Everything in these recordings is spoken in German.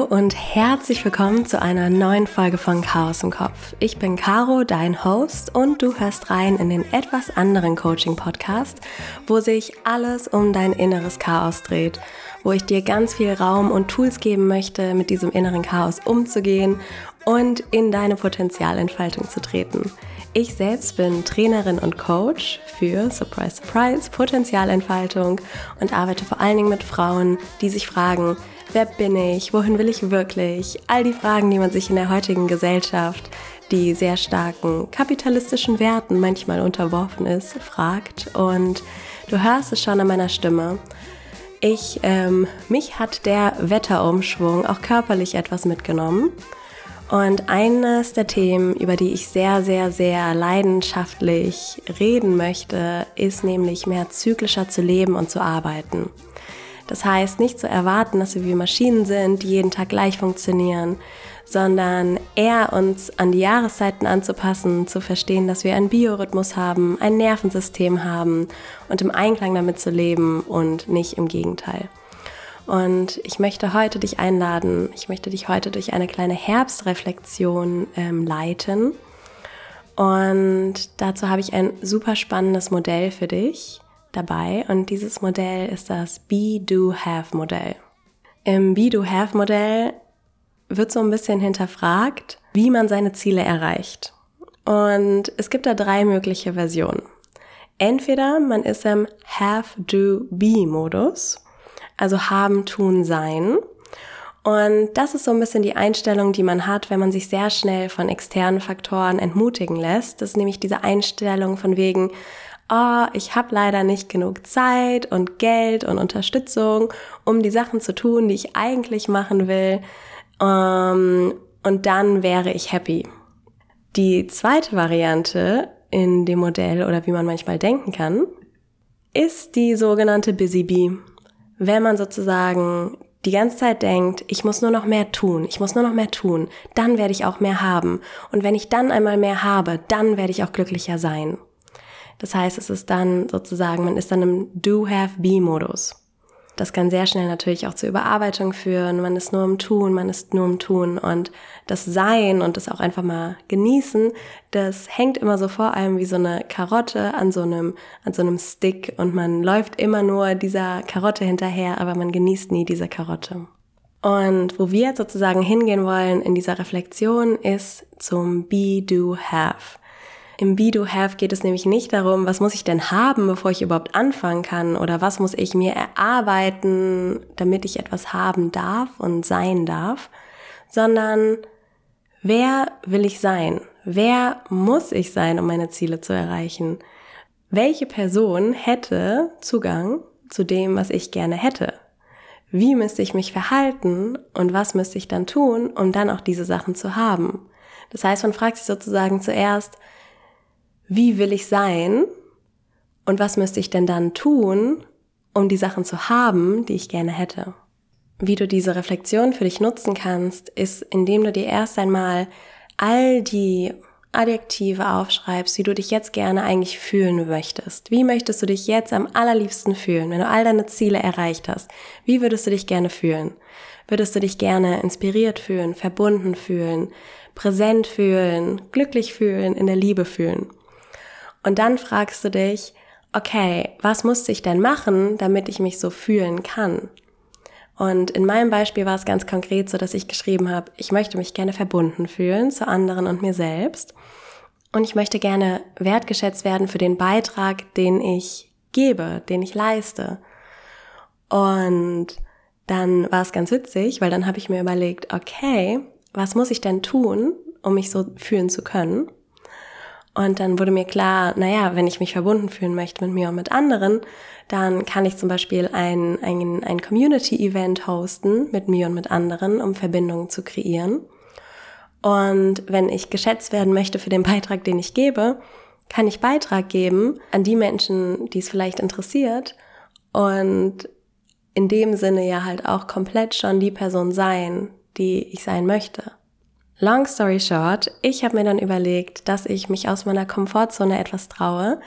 Hallo und herzlich willkommen zu einer neuen Folge von Chaos im Kopf. Ich bin Caro, dein Host, und du hörst rein in den etwas anderen Coaching-Podcast, wo sich alles um dein inneres Chaos dreht, wo ich dir ganz viel Raum und Tools geben möchte, mit diesem inneren Chaos umzugehen und in deine Potenzialentfaltung zu treten. Ich selbst bin Trainerin und Coach für Surprise Surprise Potenzialentfaltung und arbeite vor allen Dingen mit Frauen, die sich fragen, wer bin ich, wohin will ich wirklich? All die Fragen, die man sich in der heutigen Gesellschaft, die sehr starken kapitalistischen Werten manchmal unterworfen ist, fragt. Und du hörst es schon an meiner Stimme. Ich, ähm, mich hat der Wetterumschwung auch körperlich etwas mitgenommen. Und eines der Themen, über die ich sehr, sehr, sehr leidenschaftlich reden möchte, ist nämlich mehr zyklischer zu leben und zu arbeiten. Das heißt, nicht zu erwarten, dass wir wie Maschinen sind, die jeden Tag gleich funktionieren, sondern eher uns an die Jahreszeiten anzupassen, zu verstehen, dass wir einen Biorhythmus haben, ein Nervensystem haben und im Einklang damit zu leben und nicht im Gegenteil. Und ich möchte heute dich einladen, ich möchte dich heute durch eine kleine Herbstreflexion ähm, leiten. Und dazu habe ich ein super spannendes Modell für dich dabei. Und dieses Modell ist das Be-Do-Have-Modell. Im Be-Do-Have-Modell wird so ein bisschen hinterfragt, wie man seine Ziele erreicht. Und es gibt da drei mögliche Versionen. Entweder man ist im Have-Do-Be-Modus also haben, tun, sein. Und das ist so ein bisschen die Einstellung, die man hat, wenn man sich sehr schnell von externen Faktoren entmutigen lässt. Das ist nämlich diese Einstellung von wegen, oh, ich habe leider nicht genug Zeit und Geld und Unterstützung, um die Sachen zu tun, die ich eigentlich machen will. Ähm, und dann wäre ich happy. Die zweite Variante in dem Modell oder wie man manchmal denken kann, ist die sogenannte Busy Bee wenn man sozusagen die ganze Zeit denkt, ich muss nur noch mehr tun, ich muss nur noch mehr tun, dann werde ich auch mehr haben. Und wenn ich dann einmal mehr habe, dann werde ich auch glücklicher sein. Das heißt, es ist dann sozusagen, man ist dann im Do-Have-Be-Modus. Das kann sehr schnell natürlich auch zur Überarbeitung führen. Man ist nur im Tun, man ist nur im Tun. Und das Sein und das auch einfach mal genießen, das hängt immer so vor allem wie so eine Karotte an so einem, an so einem Stick. Und man läuft immer nur dieser Karotte hinterher, aber man genießt nie diese Karotte. Und wo wir jetzt sozusagen hingehen wollen in dieser Reflexion ist zum Be, Do, Have. Im Be Do Have geht es nämlich nicht darum, was muss ich denn haben, bevor ich überhaupt anfangen kann oder was muss ich mir erarbeiten, damit ich etwas haben darf und sein darf, sondern wer will ich sein? Wer muss ich sein, um meine Ziele zu erreichen? Welche Person hätte Zugang zu dem, was ich gerne hätte? Wie müsste ich mich verhalten und was müsste ich dann tun, um dann auch diese Sachen zu haben? Das heißt, man fragt sich sozusagen zuerst, wie will ich sein und was müsste ich denn dann tun, um die Sachen zu haben, die ich gerne hätte. Wie du diese Reflexion für dich nutzen kannst, ist, indem du dir erst einmal all die Adjektive aufschreibst, wie du dich jetzt gerne eigentlich fühlen möchtest. Wie möchtest du dich jetzt am allerliebsten fühlen, wenn du all deine Ziele erreicht hast? Wie würdest du dich gerne fühlen? Würdest du dich gerne inspiriert fühlen, verbunden fühlen, präsent fühlen, glücklich fühlen, in der Liebe fühlen? Und dann fragst du dich, okay, was musste ich denn machen, damit ich mich so fühlen kann? Und in meinem Beispiel war es ganz konkret so, dass ich geschrieben habe, ich möchte mich gerne verbunden fühlen zu anderen und mir selbst. Und ich möchte gerne wertgeschätzt werden für den Beitrag, den ich gebe, den ich leiste. Und dann war es ganz witzig, weil dann habe ich mir überlegt, okay, was muss ich denn tun, um mich so fühlen zu können? Und dann wurde mir klar, naja, wenn ich mich verbunden fühlen möchte mit mir und mit anderen, dann kann ich zum Beispiel ein, ein, ein Community-Event hosten mit mir und mit anderen, um Verbindungen zu kreieren. Und wenn ich geschätzt werden möchte für den Beitrag, den ich gebe, kann ich Beitrag geben an die Menschen, die es vielleicht interessiert und in dem Sinne ja halt auch komplett schon die Person sein, die ich sein möchte. Long story short, ich habe mir dann überlegt, dass ich mich aus meiner Komfortzone etwas traue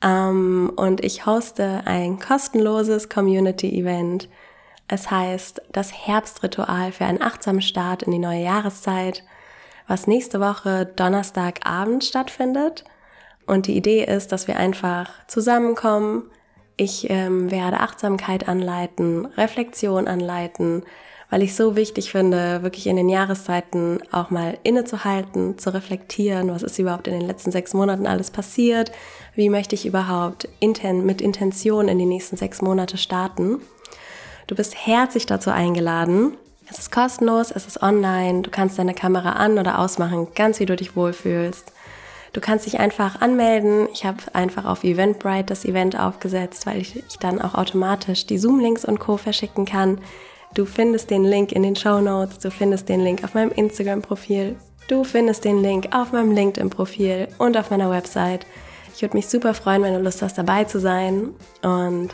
ähm, und ich hoste ein kostenloses Community-Event Es heißt das Herbstritual für einen achtsamen Start in die neue Jahreszeit, was nächste Woche Donnerstagabend stattfindet. Und die Idee ist, dass wir einfach zusammenkommen. Ich ähm, werde Achtsamkeit anleiten, Reflexion anleiten, weil ich so wichtig finde, wirklich in den Jahreszeiten auch mal innezuhalten, zu reflektieren, was ist überhaupt in den letzten sechs Monaten alles passiert, wie möchte ich überhaupt inten mit Intention in die nächsten sechs Monate starten. Du bist herzlich dazu eingeladen. Es ist kostenlos, es ist online, du kannst deine Kamera an oder ausmachen, ganz wie du dich wohlfühlst. Du kannst dich einfach anmelden. Ich habe einfach auf Eventbrite das Event aufgesetzt, weil ich, ich dann auch automatisch die Zoom-Links und Co. verschicken kann. Du findest den Link in den Show Notes, du findest den Link auf meinem Instagram-Profil, du findest den Link auf meinem LinkedIn-Profil und auf meiner Website. Ich würde mich super freuen, wenn du Lust hast, dabei zu sein. Und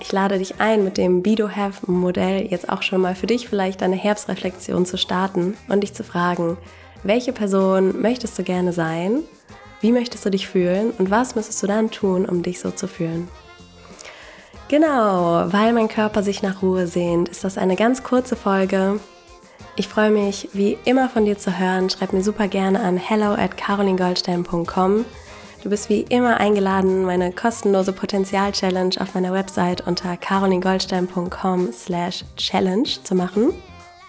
ich lade dich ein, mit dem Be Do Have Modell jetzt auch schon mal für dich vielleicht eine Herbstreflexion zu starten und dich zu fragen, welche Person möchtest du gerne sein? Wie möchtest du dich fühlen? Und was müsstest du dann tun, um dich so zu fühlen? Genau, weil mein Körper sich nach Ruhe sehnt, ist das eine ganz kurze Folge. Ich freue mich, wie immer von dir zu hören. Schreib mir super gerne an hello at carolingoldstein.com. Du bist wie immer eingeladen, meine kostenlose Potenzial-Challenge auf meiner Website unter carolingoldstein.com slash challenge zu machen.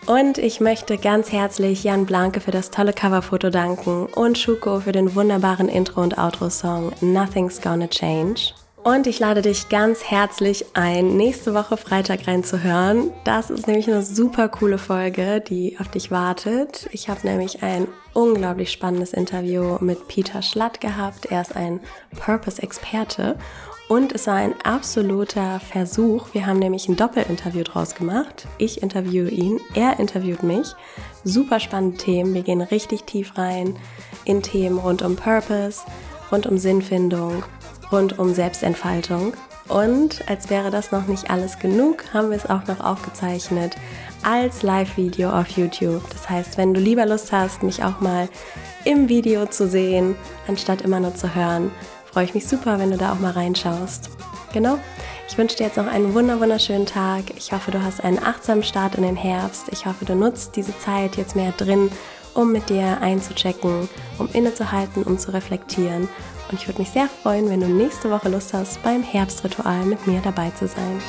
Und ich möchte ganz herzlich Jan Blanke für das tolle Coverfoto danken und Schuko für den wunderbaren Intro- und Outro-Song Nothing's Gonna Change. Und ich lade dich ganz herzlich ein, nächste Woche Freitag reinzuhören. Das ist nämlich eine super coole Folge, die auf dich wartet. Ich habe nämlich ein unglaublich spannendes Interview mit Peter Schlatt gehabt. Er ist ein Purpose-Experte und es war ein absoluter Versuch. Wir haben nämlich ein Doppelinterview draus gemacht. Ich interviewe ihn, er interviewt mich. Super spannende Themen. Wir gehen richtig tief rein in Themen rund um Purpose, rund um Sinnfindung rund um Selbstentfaltung. Und als wäre das noch nicht alles genug, haben wir es auch noch aufgezeichnet als Live-Video auf YouTube. Das heißt, wenn du lieber Lust hast, mich auch mal im Video zu sehen, anstatt immer nur zu hören, freue ich mich super, wenn du da auch mal reinschaust. Genau. Ich wünsche dir jetzt noch einen wunderschönen Tag. Ich hoffe, du hast einen achtsamen Start in den Herbst. Ich hoffe, du nutzt diese Zeit jetzt mehr drin, um mit dir einzuchecken, um innezuhalten, um zu reflektieren und ich würde mich sehr freuen, wenn du nächste Woche Lust hast, beim Herbstritual mit mir dabei zu sein.